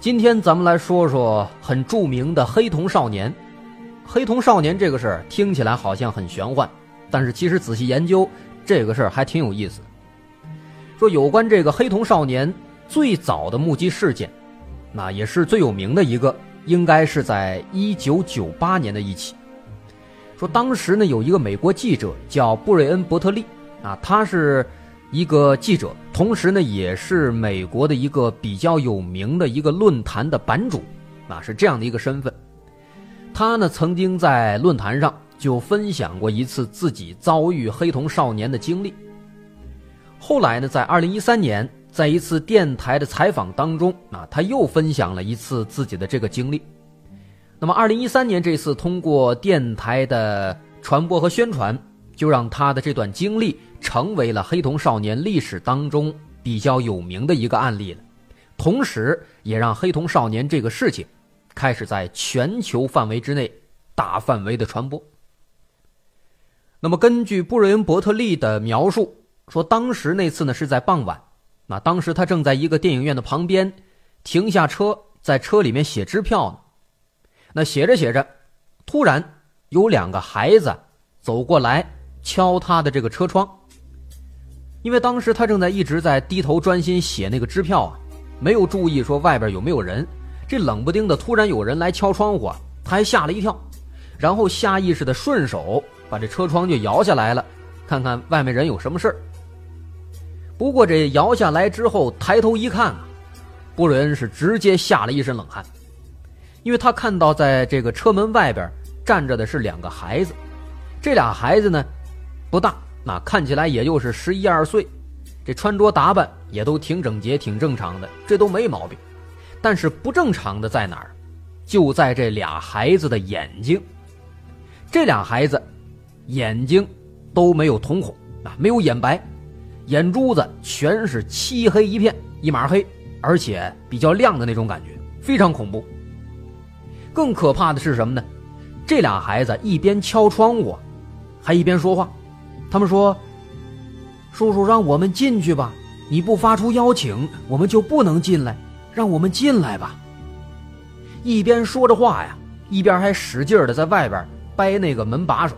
今天咱们来说说很著名的黑瞳少年。黑瞳少年这个事儿听起来好像很玄幻，但是其实仔细研究这个事儿还挺有意思。说有关这个黑瞳少年最早的目击事件，那也是最有名的一个，应该是在一九九八年的一起。说当时呢有一个美国记者叫布瑞恩·伯特利，啊，他是。一个记者，同时呢，也是美国的一个比较有名的一个论坛的版主，啊，是这样的一个身份。他呢，曾经在论坛上就分享过一次自己遭遇黑童少年的经历。后来呢，在二零一三年，在一次电台的采访当中，啊，他又分享了一次自己的这个经历。那么，二零一三年这次通过电台的传播和宣传。就让他的这段经历成为了黑瞳少年历史当中比较有名的一个案例了，同时也让黑瞳少年这个事情开始在全球范围之内大范围的传播。那么，根据布瑞恩·伯特利的描述，说当时那次呢是在傍晚，那当时他正在一个电影院的旁边停下车，在车里面写支票呢。那写着写着，突然有两个孩子走过来。敲他的这个车窗，因为当时他正在一直在低头专心写那个支票啊，没有注意说外边有没有人。这冷不丁的突然有人来敲窗户，他还吓了一跳，然后下意识的顺手把这车窗就摇下来了，看看外面人有什么事儿。不过这摇下来之后，抬头一看啊，布瑞恩是直接吓了一身冷汗，因为他看到在这个车门外边站着的是两个孩子，这俩孩子呢不大，那看起来也就是十一二岁，这穿着打扮也都挺整洁、挺正常的，这都没毛病。但是不正常的在哪儿？就在这俩孩子的眼睛。这俩孩子眼睛都没有瞳孔啊，没有眼白，眼珠子全是漆黑一片，一码黑，而且比较亮的那种感觉，非常恐怖。更可怕的是什么呢？这俩孩子一边敲窗户，还一边说话。他们说：“叔叔让我们进去吧，你不发出邀请，我们就不能进来。”让我们进来吧。一边说着话呀，一边还使劲的在外边掰那个门把手。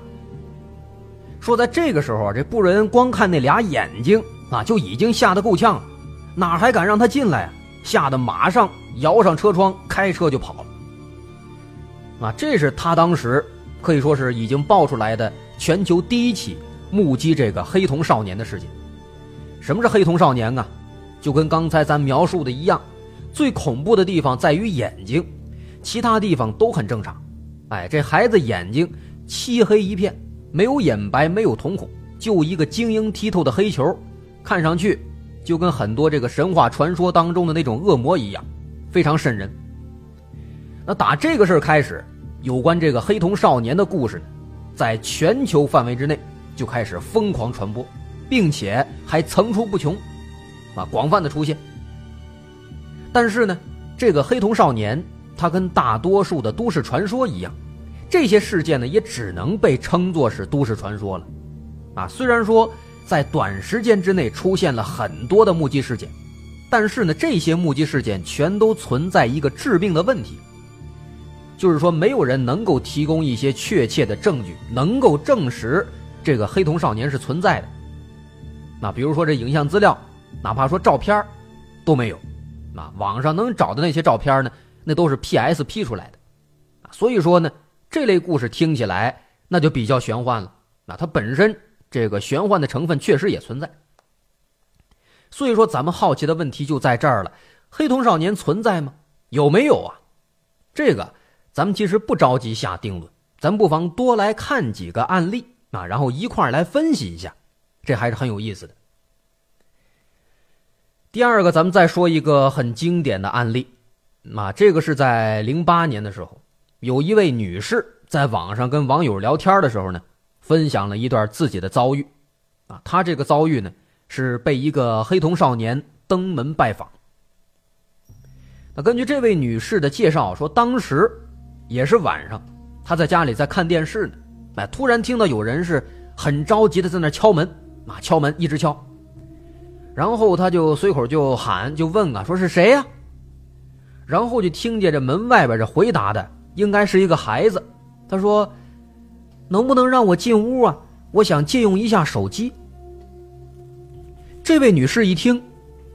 说在这个时候啊，这布人光看那俩眼睛啊，就已经吓得够呛了，哪还敢让他进来啊？吓得马上摇上车窗，开车就跑了。啊，这是他当时可以说是已经爆出来的全球第一起目击这个黑瞳少年的事情。什么是黑瞳少年啊？就跟刚才咱描述的一样。最恐怖的地方在于眼睛，其他地方都很正常。哎，这孩子眼睛漆黑一片，没有眼白，没有瞳孔，就一个晶莹剔透的黑球，看上去就跟很多这个神话传说当中的那种恶魔一样，非常瘆人。那打这个事儿开始，有关这个黑瞳少年的故事呢，在全球范围之内就开始疯狂传播，并且还层出不穷，啊，广泛的出现。但是呢，这个黑瞳少年，他跟大多数的都市传说一样，这些事件呢，也只能被称作是都市传说了。啊，虽然说在短时间之内出现了很多的目击事件，但是呢，这些目击事件全都存在一个致命的问题，就是说没有人能够提供一些确切的证据，能够证实这个黑瞳少年是存在的。那比如说这影像资料，哪怕说照片都没有。啊，网上能找的那些照片呢，那都是 P.S. P 出来的，所以说呢，这类故事听起来那就比较玄幻了。那它本身这个玄幻的成分确实也存在。所以说，咱们好奇的问题就在这儿了：黑瞳少年存在吗？有没有啊？这个咱们其实不着急下定论，咱不妨多来看几个案例啊，然后一块来分析一下，这还是很有意思的。第二个，咱们再说一个很经典的案例，啊，这个是在零八年的时候，有一位女士在网上跟网友聊天的时候呢，分享了一段自己的遭遇，啊，她这个遭遇呢是被一个黑瞳少年登门拜访。那根据这位女士的介绍说，当时也是晚上，她在家里在看电视呢，哎，突然听到有人是很着急的在那敲门，啊，敲门一直敲。然后他就随口就喊就问啊，说是谁呀？然后就听见这门外边这回答的应该是一个孩子，他说：“能不能让我进屋啊？我想借用一下手机。”这位女士一听，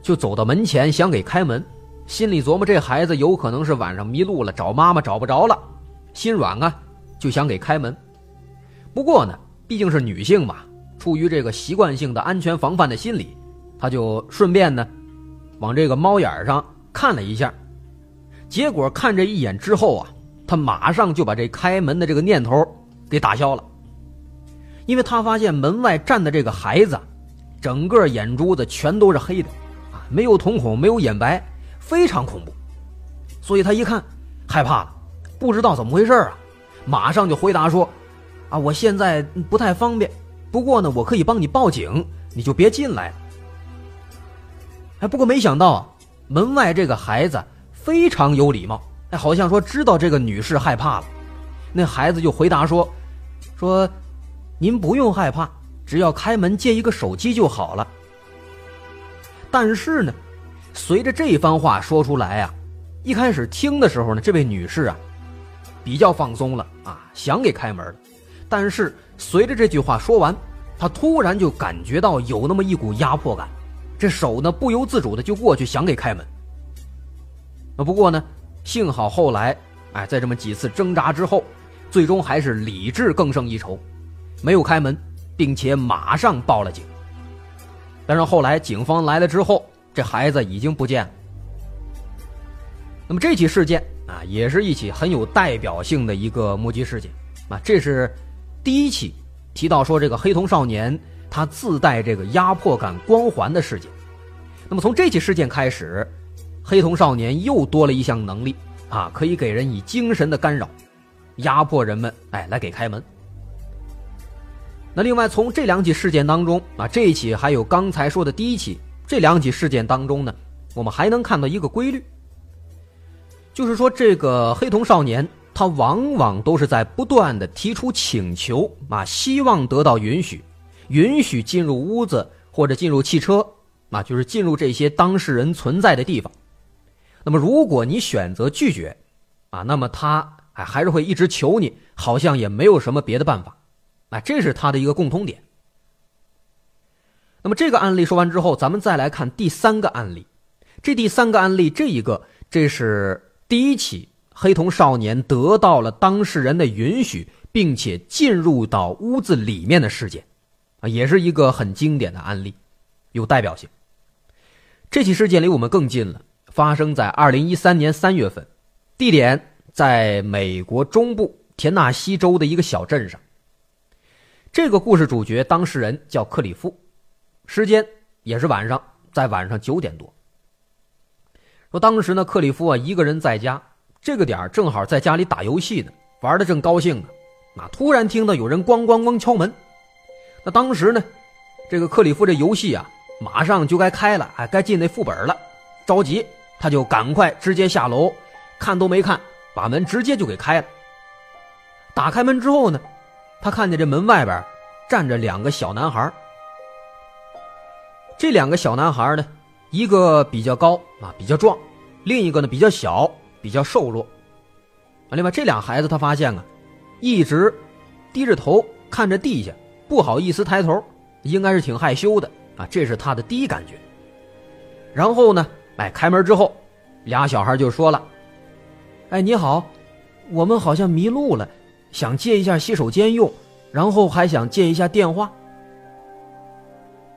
就走到门前想给开门，心里琢磨这孩子有可能是晚上迷路了，找妈妈找不着了，心软啊，就想给开门。不过呢，毕竟是女性嘛，出于这个习惯性的安全防范的心理。他就顺便呢，往这个猫眼上看了一下，结果看这一眼之后啊，他马上就把这开门的这个念头给打消了，因为他发现门外站的这个孩子，整个眼珠子全都是黑的，啊，没有瞳孔，没有眼白，非常恐怖，所以他一看害怕了，不知道怎么回事啊，马上就回答说，啊，我现在不太方便，不过呢，我可以帮你报警，你就别进来。哎，不过没想到，门外这个孩子非常有礼貌，哎，好像说知道这个女士害怕了。那孩子就回答说：“说，您不用害怕，只要开门借一个手机就好了。”但是呢，随着这番话说出来啊，一开始听的时候呢，这位女士啊，比较放松了啊，想给开门了。但是随着这句话说完，他突然就感觉到有那么一股压迫感。这手呢，不由自主的就过去想给开门。啊，不过呢，幸好后来，哎，在这么几次挣扎之后，最终还是理智更胜一筹，没有开门，并且马上报了警。但是后来警方来了之后，这孩子已经不见了。那么这起事件啊，也是一起很有代表性的一个目击事件啊，这是第一起提到说这个黑瞳少年他自带这个压迫感光环的事件。那么从这起事件开始，黑瞳少年又多了一项能力啊，可以给人以精神的干扰，压迫人们，哎，来给开门。那另外从这两起事件当中啊，这一起还有刚才说的第一起这两起事件当中呢，我们还能看到一个规律，就是说这个黑瞳少年他往往都是在不断的提出请求啊，希望得到允许，允许进入屋子或者进入汽车啊，就是进入这些当事人存在的地方。那么如果你选择拒绝，啊，那么他还还是会一直求你，好像也没有什么别的办法。啊，这是他的一个共通点。那么这个案例说完之后，咱们再来看第三个案例。这第三个案例，这一个这是第一起黑瞳少年得到了当事人的允许，并且进入到屋子里面的事件，啊，也是一个很经典的案例，有代表性。这起事件离我们更近了，发生在二零一三年三月份，地点在美国中部田纳西州的一个小镇上。这个故事主角当事人叫克里夫，时间也是晚上，在晚上九点多。说当时呢，克里夫啊一个人在家，这个点正好在家里打游戏呢，玩的正高兴呢，啊，突然听到有人咣咣咣敲门。那当时呢，这个克里夫这游戏啊，马上就该开了，哎，该进那副本了，着急，他就赶快直接下楼，看都没看，把门直接就给开了。打开门之后呢？他看见这门外边站着两个小男孩这两个小男孩呢，一个比较高啊，比较壮；另一个呢比较小，比较瘦弱。啊，另外这俩孩子他发现啊，一直低着头看着地下，不好意思抬头，应该是挺害羞的啊，这是他的第一感觉。然后呢，哎，开门之后，俩小孩就说了：“哎，你好，我们好像迷路了。”想借一下洗手间用，然后还想借一下电话。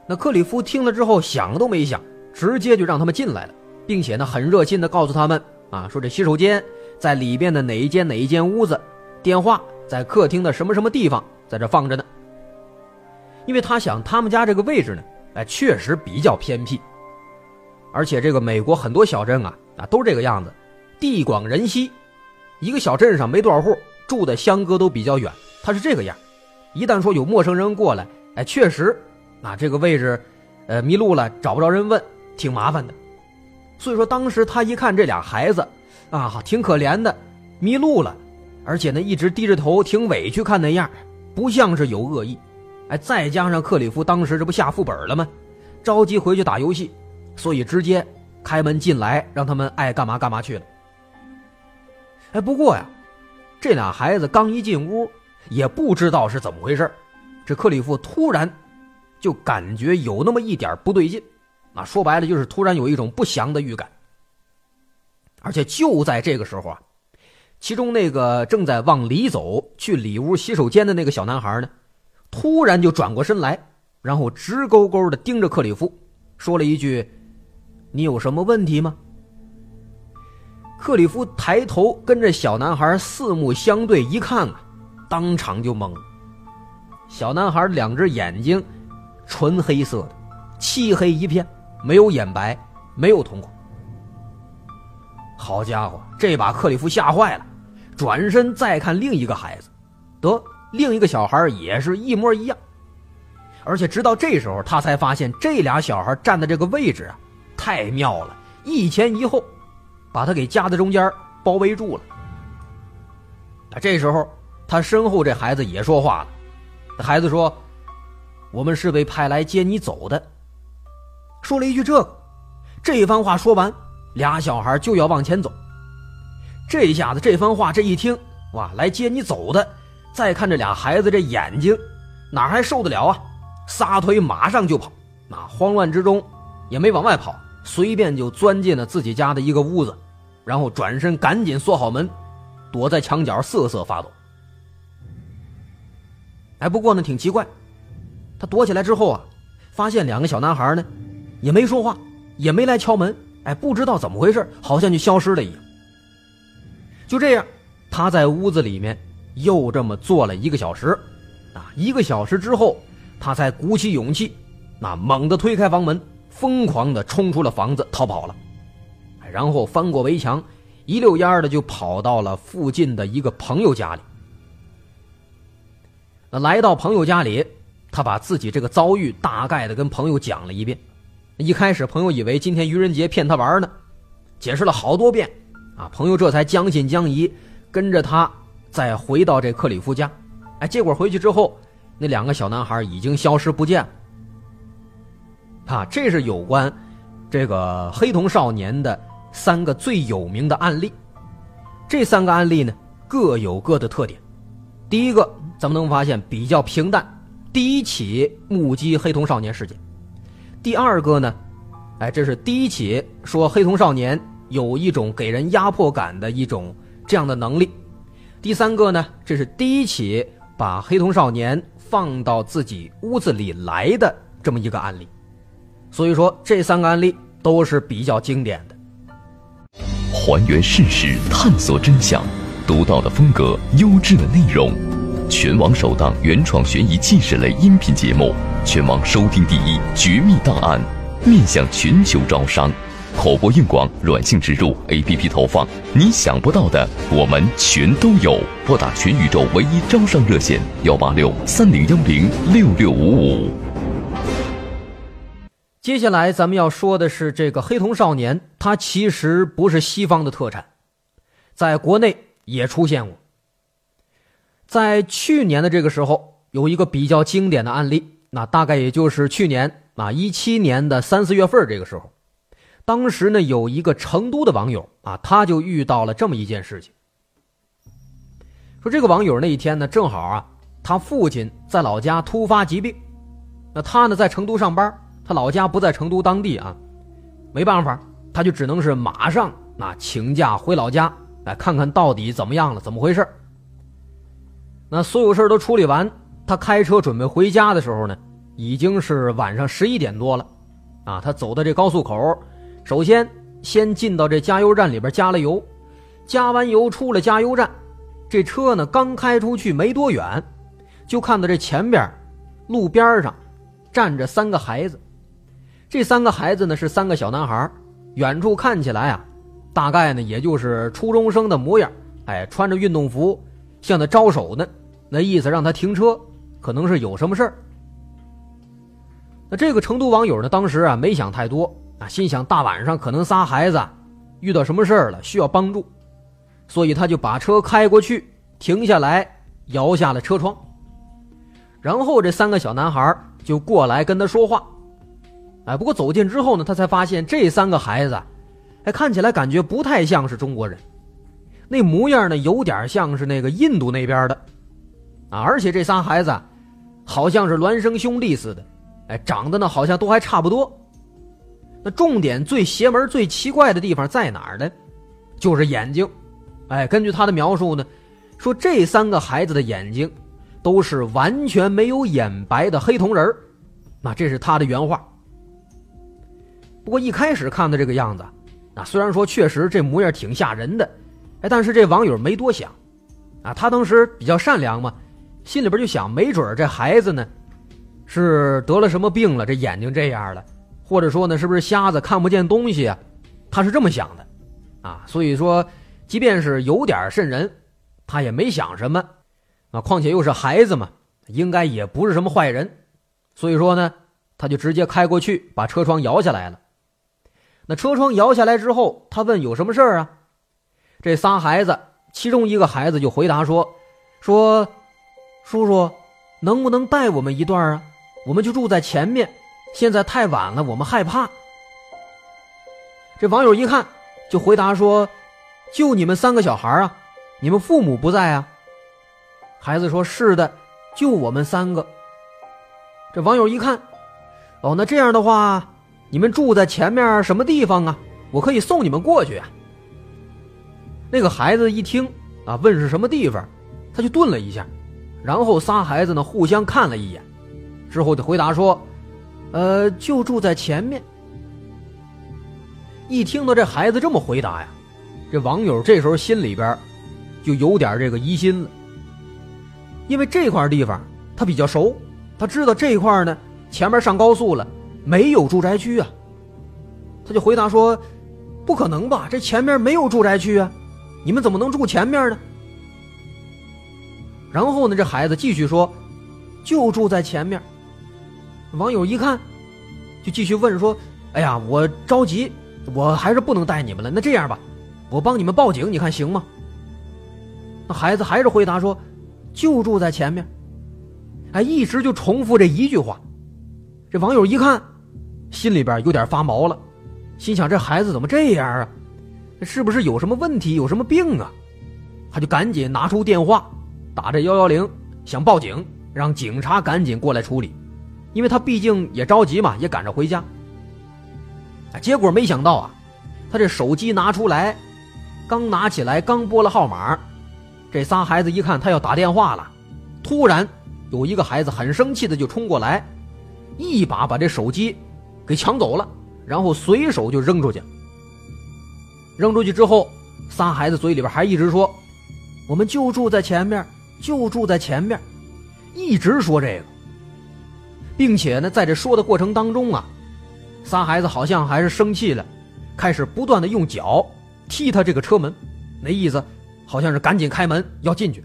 那克里夫听了之后想都没想，直接就让他们进来了，并且呢很热心的告诉他们啊，说这洗手间在里边的哪一间哪一间屋子，电话在客厅的什么什么地方，在这放着呢。因为他想他们家这个位置呢，哎确实比较偏僻，而且这个美国很多小镇啊啊都这个样子，地广人稀，一个小镇上没多少户。住的相隔都比较远，他是这个样一旦说有陌生人过来，哎，确实，啊，这个位置，呃，迷路了，找不着人问，挺麻烦的。所以说，当时他一看这俩孩子，啊，挺可怜的，迷路了，而且呢，一直低着头，挺委屈，看那样，不像是有恶意。哎，再加上克里夫当时这不下副本了吗？着急回去打游戏，所以直接开门进来，让他们爱干嘛干嘛去了。哎，不过呀。这俩孩子刚一进屋，也不知道是怎么回事这克里夫突然就感觉有那么一点不对劲，啊，说白了就是突然有一种不祥的预感。而且就在这个时候啊，其中那个正在往里走去里屋洗手间的那个小男孩呢，突然就转过身来，然后直勾勾的盯着克里夫，说了一句：“你有什么问题吗？”克里夫抬头跟着小男孩四目相对一看啊，当场就懵了。小男孩两只眼睛，纯黑色的，漆黑一片，没有眼白，没有瞳孔。好家伙，这把克里夫吓坏了，转身再看另一个孩子，得另一个小孩也是一模一样。而且直到这时候，他才发现这俩小孩站的这个位置啊，太妙了，一前一后。把他给夹在中间，包围住了。啊，这时候他身后这孩子也说话了。孩子说：“我们是被派来接你走的。”说了一句这个，这番话说完，俩小孩就要往前走。这一下子，这番话这一听，哇，来接你走的。再看这俩孩子这眼睛，哪还受得了啊？撒腿马上就跑。啊，慌乱之中也没往外跑。随便就钻进了自己家的一个屋子，然后转身赶紧锁好门，躲在墙角瑟瑟发抖。哎，不过呢，挺奇怪，他躲起来之后啊，发现两个小男孩呢，也没说话，也没来敲门，哎，不知道怎么回事，好像就消失了一样。就这样，他在屋子里面又这么坐了一个小时，啊，一个小时之后，他才鼓起勇气，那猛地推开房门，疯狂地冲出了房子逃跑了，然后翻过围墙，一溜烟的就跑到了附近的一个朋友家里。那来到朋友家里，他把自己这个遭遇大概的跟朋友讲了一遍。一开始朋友以为今天愚人节骗他玩呢，解释了好多遍，啊，朋友这才将信将疑，跟着他再回到这克里夫家。哎，结果回去之后，那两个小男孩已经消失不见了。啊，这是有关这个黑瞳少年的三个最有名的案例。这三个案例呢，各有各的特点。第一个。咱们能发现比较平淡，第一起目击黑瞳少年事件。第二个呢，哎，这是第一起说黑瞳少年有一种给人压迫感的一种这样的能力。第三个呢，这是第一起把黑瞳少年放到自己屋子里来的这么一个案例。所以说，这三个案例都是比较经典的。还原事实，探索真相，独到的风格，优质的内容。全网首档原创悬疑纪实类音频节目，全网收听第一《绝密档案》，面向全球招商，口播硬广、软性植入、APP 投放，你想不到的我们全都有。拨打全宇宙唯一招商热线：幺八六三零幺零六六五五。接下来咱们要说的是这个黑瞳少年，他其实不是西方的特产，在国内也出现过。在去年的这个时候，有一个比较经典的案例，那大概也就是去年啊一七年的三四月份这个时候，当时呢有一个成都的网友啊，他就遇到了这么一件事情。说这个网友那一天呢，正好啊，他父亲在老家突发疾病，那他呢在成都上班，他老家不在成都当地啊，没办法，他就只能是马上那请假回老家来看看到底怎么样了，怎么回事那所有事都处理完，他开车准备回家的时候呢，已经是晚上十一点多了，啊，他走到这高速口，首先先进到这加油站里边加了油，加完油出了加油站，这车呢刚开出去没多远，就看到这前边路边上站着三个孩子，这三个孩子呢是三个小男孩，远处看起来啊，大概呢也就是初中生的模样，哎，穿着运动服，向他招手呢。那意思让他停车，可能是有什么事儿。那这个成都网友呢，当时啊没想太多啊，心想大晚上可能仨孩子遇到什么事儿了，需要帮助，所以他就把车开过去，停下来，摇下了车窗。然后这三个小男孩就过来跟他说话。哎，不过走近之后呢，他才发现这三个孩子，哎，看起来感觉不太像是中国人，那模样呢有点像是那个印度那边的。啊，而且这仨孩子，好像是孪生兄弟似的，哎，长得呢好像都还差不多。那重点最邪门、最奇怪的地方在哪儿呢？就是眼睛。哎，根据他的描述呢，说这三个孩子的眼睛都是完全没有眼白的黑瞳人那这是他的原话。不过一开始看的这个样子，啊，虽然说确实这模样挺吓人的，哎，但是这网友没多想，啊，他当时比较善良嘛。心里边就想，没准这孩子呢，是得了什么病了，这眼睛这样了，或者说呢，是不是瞎子看不见东西啊？他是这么想的，啊，所以说，即便是有点渗人，他也没想什么，啊，况且又是孩子嘛，应该也不是什么坏人，所以说呢，他就直接开过去，把车窗摇下来了。那车窗摇下来之后，他问有什么事儿啊？这仨孩子，其中一个孩子就回答说，说。叔叔，能不能带我们一段啊？我们就住在前面，现在太晚了，我们害怕。这网友一看，就回答说：“就你们三个小孩啊，你们父母不在啊？”孩子说：“是的，就我们三个。”这网友一看，哦，那这样的话，你们住在前面什么地方啊？我可以送你们过去啊。那个孩子一听啊，问是什么地方，他就顿了一下。然后仨孩子呢互相看了一眼，之后就回答说：“呃，就住在前面。”一听到这孩子这么回答呀，这网友这时候心里边就有点这个疑心了，因为这块地方他比较熟，他知道这块呢前面上高速了，没有住宅区啊。他就回答说：“不可能吧，这前面没有住宅区啊，你们怎么能住前面呢？”然后呢，这孩子继续说：“就住在前面。”网友一看，就继续问说：“哎呀，我着急，我还是不能带你们了。那这样吧，我帮你们报警，你看行吗？”那孩子还是回答说：“就住在前面。”哎，一直就重复这一句话。这网友一看，心里边有点发毛了，心想：这孩子怎么这样啊？是不是有什么问题，有什么病啊？他就赶紧拿出电话，打这幺幺零，想报警，让警察赶紧过来处理，因为他毕竟也着急嘛，也赶着回家。结果没想到啊，他这手机拿出来，刚拿起来，刚拨了号码。这仨孩子一看他要打电话了，突然有一个孩子很生气的就冲过来，一把把这手机给抢走了，然后随手就扔出去。扔出去之后，仨孩子嘴里边还一直说：“我们就住在前面，就住在前面。”一直说这个，并且呢，在这说的过程当中啊，仨孩子好像还是生气了，开始不断的用脚踢他这个车门，那意思。好像是赶紧开门要进去。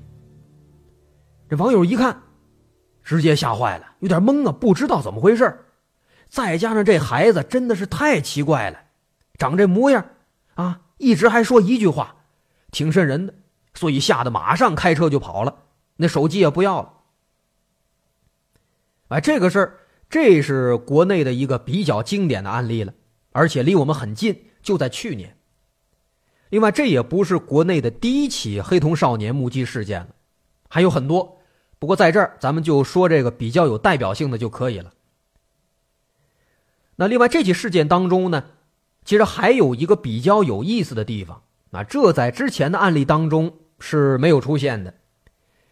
这网友一看，直接吓坏了，有点懵啊，不知道怎么回事再加上这孩子真的是太奇怪了，长这模样啊，一直还说一句话，挺瘆人的，所以吓得马上开车就跑了，那手机也不要了。哎，这个事儿，这是国内的一个比较经典的案例了，而且离我们很近，就在去年。另外，这也不是国内的第一起黑瞳少年目击事件了，还有很多。不过在这儿，咱们就说这个比较有代表性的就可以了。那另外这起事件当中呢，其实还有一个比较有意思的地方，啊，这在之前的案例当中是没有出现的。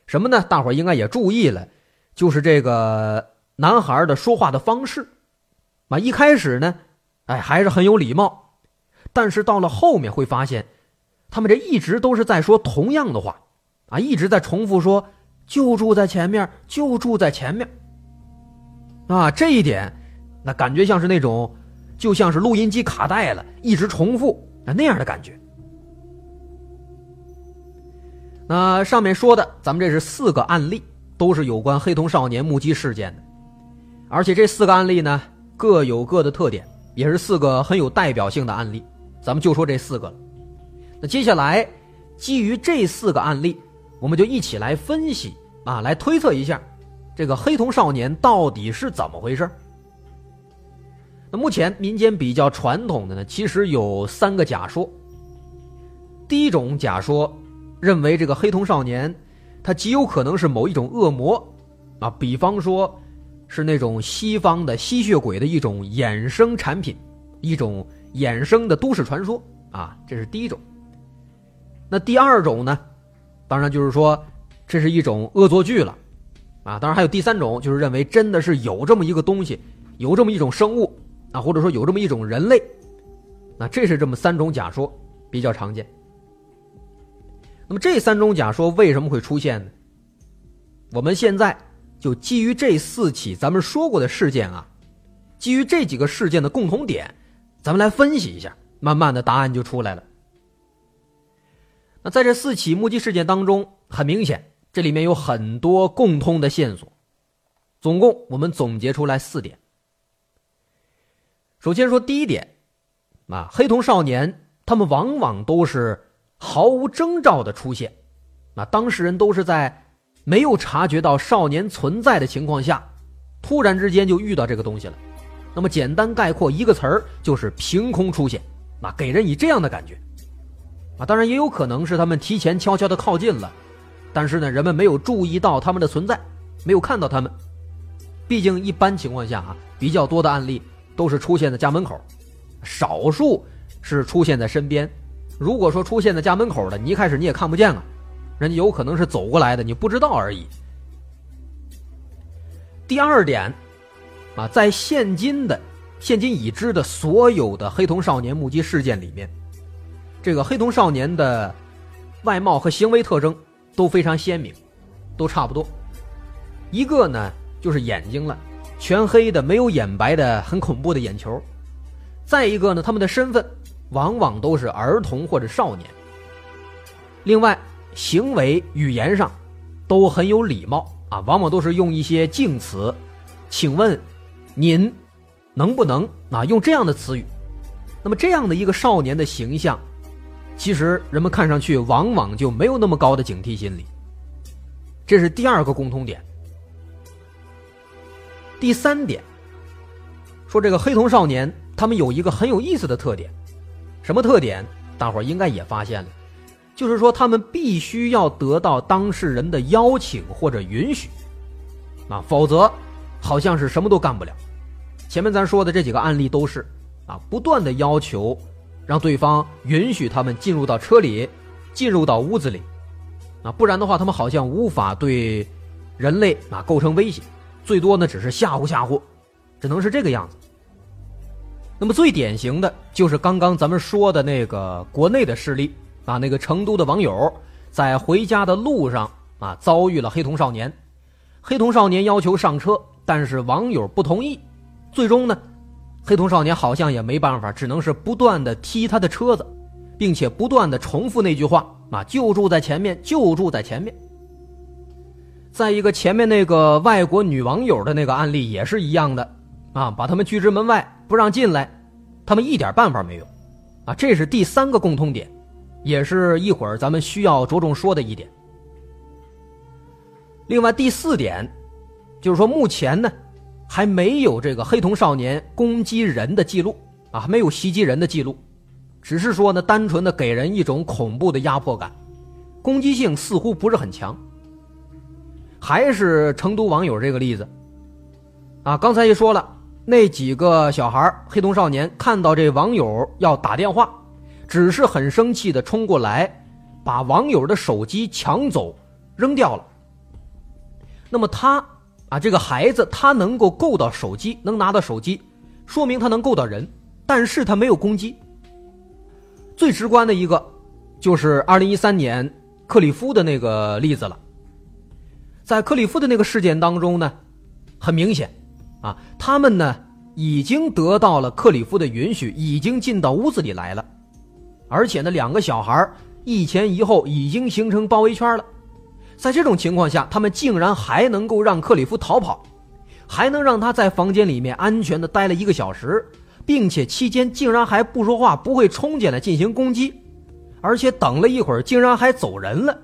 什么呢？大伙儿应该也注意了，就是这个男孩的说话的方式，啊，一开始呢，哎，还是很有礼貌。但是到了后面会发现，他们这一直都是在说同样的话，啊，一直在重复说“就住在前面，就住在前面”，啊，这一点，那感觉像是那种，就像是录音机卡带了，一直重复啊那样的感觉。那上面说的，咱们这是四个案例，都是有关黑瞳少年目击事件的，而且这四个案例呢各有各的特点，也是四个很有代表性的案例。咱们就说这四个了。那接下来，基于这四个案例，我们就一起来分析啊，来推测一下，这个黑瞳少年到底是怎么回事。那目前民间比较传统的呢，其实有三个假说。第一种假说认为，这个黑瞳少年，他极有可能是某一种恶魔啊，比方说，是那种西方的吸血鬼的一种衍生产品，一种。衍生的都市传说啊，这是第一种。那第二种呢？当然就是说，这是一种恶作剧了啊。当然还有第三种，就是认为真的是有这么一个东西，有这么一种生物啊，或者说有这么一种人类。那这是这么三种假说比较常见。那么这三种假说为什么会出现呢？我们现在就基于这四起咱们说过的事件啊，基于这几个事件的共同点。咱们来分析一下，慢慢的答案就出来了。那在这四起目击事件当中，很明显，这里面有很多共通的线索。总共我们总结出来四点。首先说第一点，啊，黑瞳少年他们往往都是毫无征兆的出现，那当事人都是在没有察觉到少年存在的情况下，突然之间就遇到这个东西了。那么简单概括一个词儿就是凭空出现，那给人以这样的感觉，啊，当然也有可能是他们提前悄悄的靠近了，但是呢，人们没有注意到他们的存在，没有看到他们。毕竟一般情况下啊，比较多的案例都是出现在家门口，少数是出现在身边。如果说出现在家门口的，你一开始你也看不见啊，人家有可能是走过来的，你不知道而已。第二点。啊，在现今的、现今已知的所有的黑瞳少年目击事件里面，这个黑瞳少年的外貌和行为特征都非常鲜明，都差不多。一个呢就是眼睛了，全黑的，没有眼白的，很恐怖的眼球。再一个呢，他们的身份往往都是儿童或者少年。另外，行为语言上都很有礼貌啊，往往都是用一些敬词，请问您能不能啊用这样的词语？那么这样的一个少年的形象，其实人们看上去往往就没有那么高的警惕心理。这是第二个共通点。第三点，说这个黑瞳少年。他们有一个很有意思的特点，什么特点？大伙儿应该也发现了，就是说他们必须要得到当事人的邀请或者允许，啊，否则好像是什么都干不了。前面咱说的这几个案例都是，啊，不断的要求让对方允许他们进入到车里，进入到屋子里，啊，不然的话他们好像无法对人类啊构成威胁，最多呢只是吓唬吓唬，只能是这个样子。那么最典型的就是刚刚咱们说的那个国内的事例啊，那个成都的网友在回家的路上啊遭遇了黑瞳少年，黑瞳少年要求上车，但是网友不同意，最终呢，黑瞳少年好像也没办法，只能是不断的踢他的车子，并且不断的重复那句话啊，就住在前面，就住在前面。再一个前面那个外国女网友的那个案例也是一样的啊，把他们拒之门外。不让进来，他们一点办法没有，啊，这是第三个共通点，也是一会儿咱们需要着重说的一点。另外第四点，就是说目前呢，还没有这个黑瞳少年攻击人的记录啊，没有袭击人的记录，只是说呢，单纯的给人一种恐怖的压迫感，攻击性似乎不是很强。还是成都网友这个例子，啊，刚才也说了。那几个小孩黑瞳少年看到这网友要打电话，只是很生气的冲过来，把网友的手机抢走，扔掉了。那么他啊，这个孩子他能够够到手机，能拿到手机，说明他能够到人，但是他没有攻击。最直观的一个，就是二零一三年克里夫的那个例子了。在克里夫的那个事件当中呢，很明显。啊，他们呢已经得到了克里夫的允许，已经进到屋子里来了，而且呢，两个小孩一前一后已经形成包围圈了。在这种情况下，他们竟然还能够让克里夫逃跑，还能让他在房间里面安全的待了一个小时，并且期间竟然还不说话，不会冲进来进行攻击，而且等了一会儿，竟然还走人了。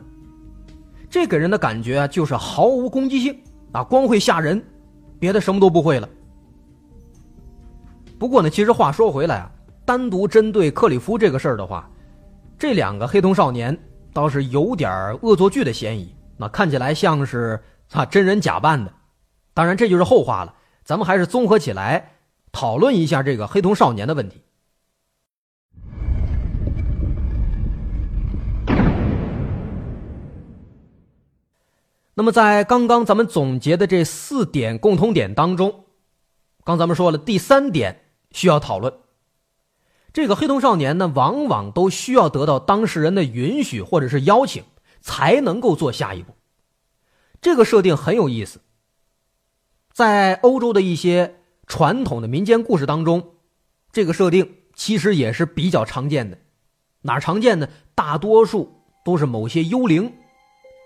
这给人的感觉就是毫无攻击性啊，光会吓人。别的什么都不会了。不过呢，其实话说回来啊，单独针对克里夫这个事儿的话，这两个黑瞳少年倒是有点恶作剧的嫌疑。那看起来像是啊真人假扮的，当然这就是后话了。咱们还是综合起来讨论一下这个黑瞳少年的问题。那么，在刚刚咱们总结的这四点共同点当中，刚咱们说了第三点需要讨论。这个黑瞳少年呢，往往都需要得到当事人的允许或者是邀请，才能够做下一步。这个设定很有意思。在欧洲的一些传统的民间故事当中，这个设定其实也是比较常见的。哪常见呢？大多数都是某些幽灵、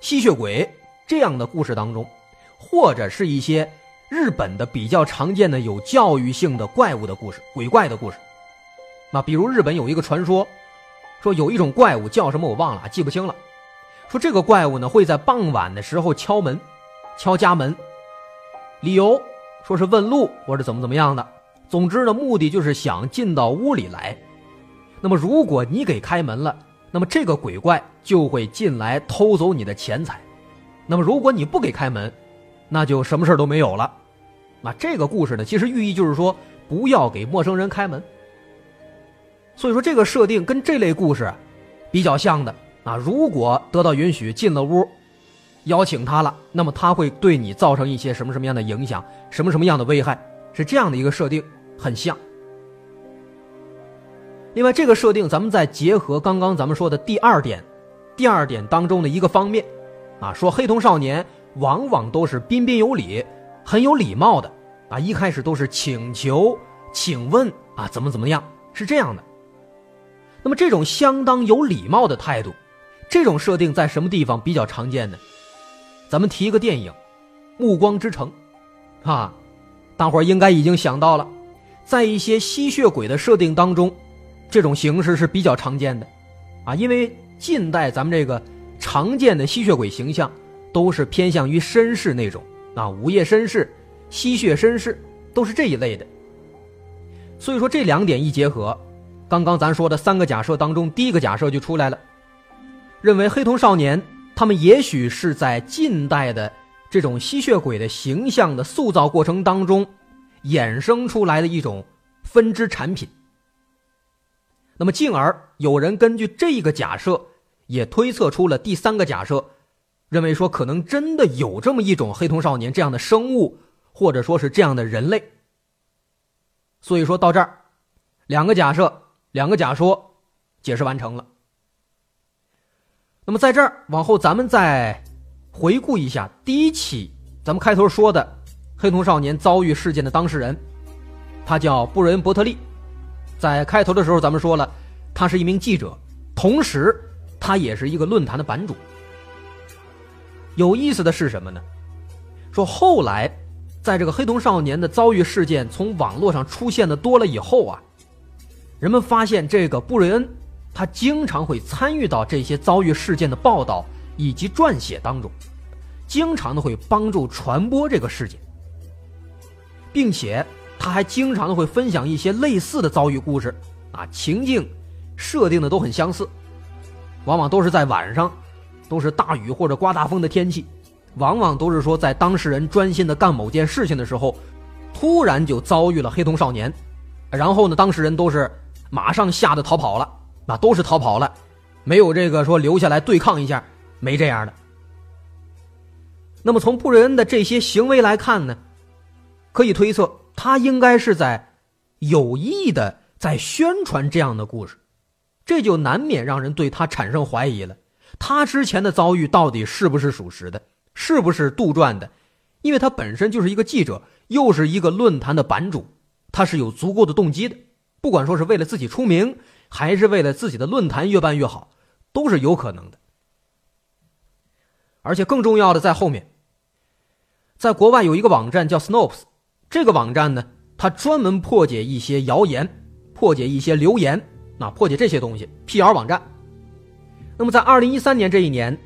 吸血鬼。这样的故事当中，或者是一些日本的比较常见的有教育性的怪物的故事、鬼怪的故事。那比如日本有一个传说，说有一种怪物叫什么我忘了，记不清了。说这个怪物呢会在傍晚的时候敲门，敲家门，理由说是问路或者怎么怎么样的。总之呢，目的就是想进到屋里来。那么如果你给开门了，那么这个鬼怪就会进来偷走你的钱财。那么，如果你不给开门，那就什么事都没有了。那这个故事呢，其实寓意就是说，不要给陌生人开门。所以说，这个设定跟这类故事比较像的啊。如果得到允许进了屋，邀请他了，那么他会对你造成一些什么什么样的影响，什么什么样的危害，是这样的一个设定，很像。另外，这个设定咱们再结合刚刚咱们说的第二点，第二点当中的一个方面，啊，说黑瞳少年往往都是彬彬有礼、很有礼貌的，啊，一开始都是请求、请问啊，怎么怎么样，是这样的。那么这种相当有礼貌的态度，这种设定在什么地方比较常见呢？咱们提一个电影《暮光之城》，啊，大伙儿应该已经想到了，在一些吸血鬼的设定当中，这种形式是比较常见的，啊，因为近代咱们这个常见的吸血鬼形象都是偏向于绅士那种，啊，午夜绅士、吸血绅士都是这一类的，所以说这两点一结合。刚刚咱说的三个假设当中，第一个假设就出来了，认为黑瞳少年他们也许是在近代的这种吸血鬼的形象的塑造过程当中衍生出来的一种分支产品。那么，进而有人根据这个假设也推测出了第三个假设，认为说可能真的有这么一种黑瞳少年这样的生物，或者说是这样的人类。所以说到这儿，两个假设。两个假说解释完成了。那么在这儿往后，咱们再回顾一下第一起咱们开头说的黑瞳少年遭遇事件的当事人，他叫布瑞恩·伯特利。在开头的时候，咱们说了，他是一名记者，同时他也是一个论坛的版主。有意思的是什么呢？说后来，在这个黑瞳少年的遭遇事件从网络上出现的多了以后啊。人们发现，这个布瑞恩，他经常会参与到这些遭遇事件的报道以及撰写当中，经常的会帮助传播这个事件，并且他还经常的会分享一些类似的遭遇故事，啊，情境设定的都很相似，往往都是在晚上，都是大雨或者刮大风的天气，往往都是说在当事人专心的干某件事情的时候，突然就遭遇了黑瞳少年，然后呢，当事人都是。马上吓得逃跑了，那都是逃跑了，没有这个说留下来对抗一下，没这样的。那么从布瑞恩的这些行为来看呢，可以推测他应该是在有意的在宣传这样的故事，这就难免让人对他产生怀疑了。他之前的遭遇到底是不是属实的，是不是杜撰的？因为他本身就是一个记者，又是一个论坛的版主，他是有足够的动机的。不管说是为了自己出名，还是为了自己的论坛越办越好，都是有可能的。而且更重要的在后面，在国外有一个网站叫 Snopes，这个网站呢，它专门破解一些谣言，破解一些流言，啊，破解这些东西，辟谣网站。那么在二零一三年这一年，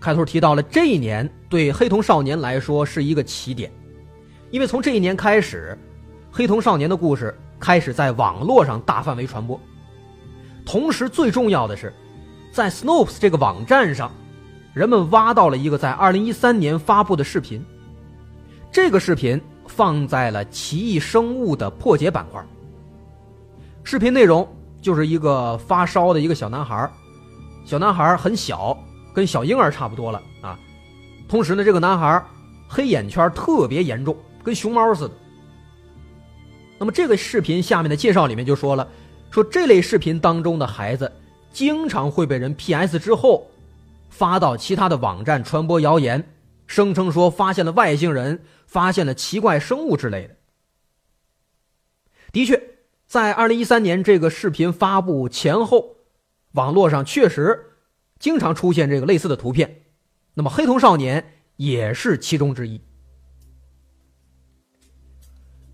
开头提到了这一年对黑瞳少年来说是一个起点，因为从这一年开始，黑瞳少年的故事。开始在网络上大范围传播，同时最重要的是，在 Snoops 这个网站上，人们挖到了一个在2013年发布的视频。这个视频放在了奇异生物的破解板块。视频内容就是一个发烧的一个小男孩，小男孩很小，跟小婴儿差不多了啊。同时呢，这个男孩黑眼圈特别严重，跟熊猫似的。那么这个视频下面的介绍里面就说了，说这类视频当中的孩子经常会被人 P.S. 之后发到其他的网站传播谣言，声称说发现了外星人，发现了奇怪生物之类的。的确，在二零一三年这个视频发布前后，网络上确实经常出现这个类似的图片，那么黑瞳少年也是其中之一。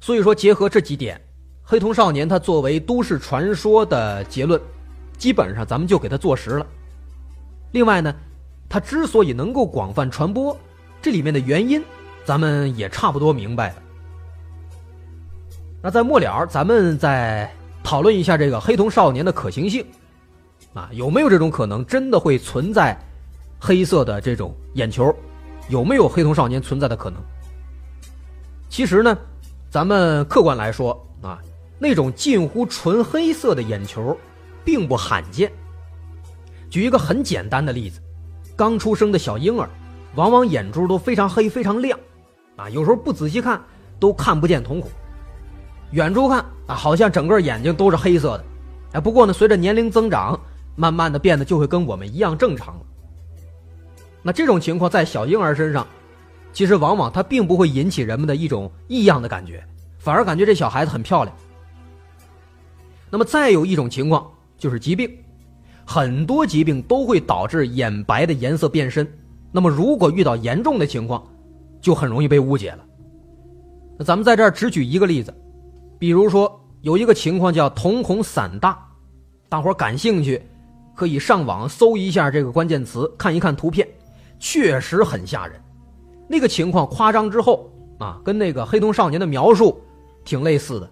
所以说，结合这几点，黑瞳少年他作为都市传说的结论，基本上咱们就给他坐实了。另外呢，他之所以能够广泛传播，这里面的原因，咱们也差不多明白了。那在末了，咱们再讨论一下这个黑瞳少年的可行性，啊，有没有这种可能，真的会存在黑色的这种眼球？有没有黑瞳少年存在的可能？其实呢。咱们客观来说啊，那种近乎纯黑色的眼球，并不罕见。举一个很简单的例子，刚出生的小婴儿，往往眼珠都非常黑、非常亮，啊，有时候不仔细看都看不见瞳孔，远处看啊，好像整个眼睛都是黑色的。哎，不过呢，随着年龄增长，慢慢的变得就会跟我们一样正常了。那这种情况在小婴儿身上，其实往往它并不会引起人们的一种异样的感觉，反而感觉这小孩子很漂亮。那么再有一种情况就是疾病，很多疾病都会导致眼白的颜色变深。那么如果遇到严重的情况，就很容易被误解了。那咱们在这儿只举一个例子，比如说有一个情况叫瞳孔散大，大伙感兴趣，可以上网搜一下这个关键词，看一看图片，确实很吓人。那个情况夸张之后啊，跟那个黑瞳少年的描述挺类似的。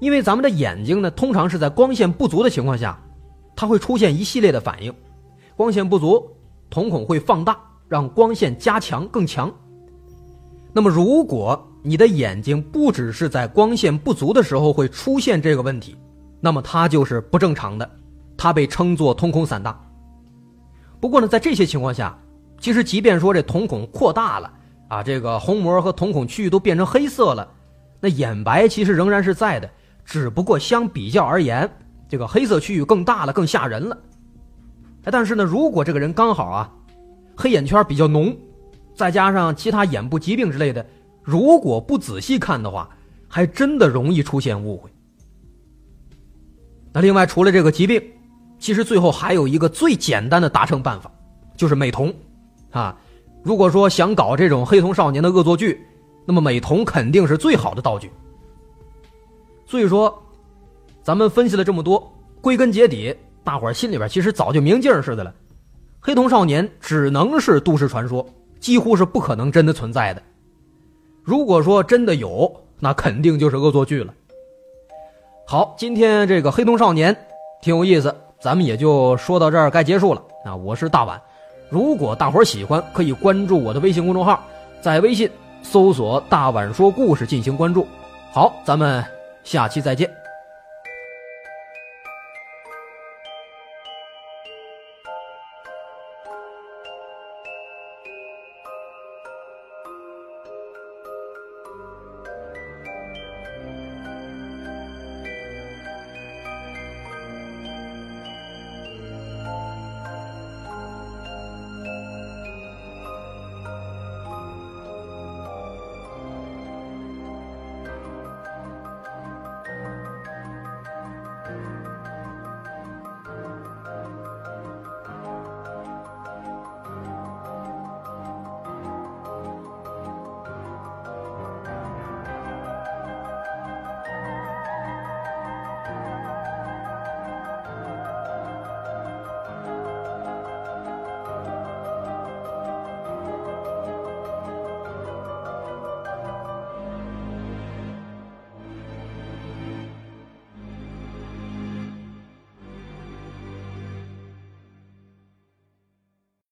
因为咱们的眼睛呢，通常是在光线不足的情况下，它会出现一系列的反应。光线不足，瞳孔会放大，让光线加强更强。那么，如果你的眼睛不只是在光线不足的时候会出现这个问题，那么它就是不正常的，它被称作瞳孔散大。不过呢，在这些情况下，其实即便说这瞳孔扩大了啊，这个虹膜和瞳孔区域都变成黑色了，那眼白其实仍然是在的，只不过相比较而言，这个黑色区域更大了，更吓人了。哎，但是呢，如果这个人刚好啊，黑眼圈比较浓。再加上其他眼部疾病之类的，如果不仔细看的话，还真的容易出现误会。那另外，除了这个疾病，其实最后还有一个最简单的达成办法，就是美瞳，啊，如果说想搞这种黑瞳少年的恶作剧，那么美瞳肯定是最好的道具。所以说，咱们分析了这么多，归根结底，大伙儿心里边其实早就明镜似的了，黑瞳少年只能是都市传说。几乎是不可能真的存在的。如果说真的有，那肯定就是恶作剧了。好，今天这个黑洞少年挺有意思，咱们也就说到这儿，该结束了。啊，我是大碗，如果大伙儿喜欢，可以关注我的微信公众号，在微信搜索“大碗说故事”进行关注。好，咱们下期再见。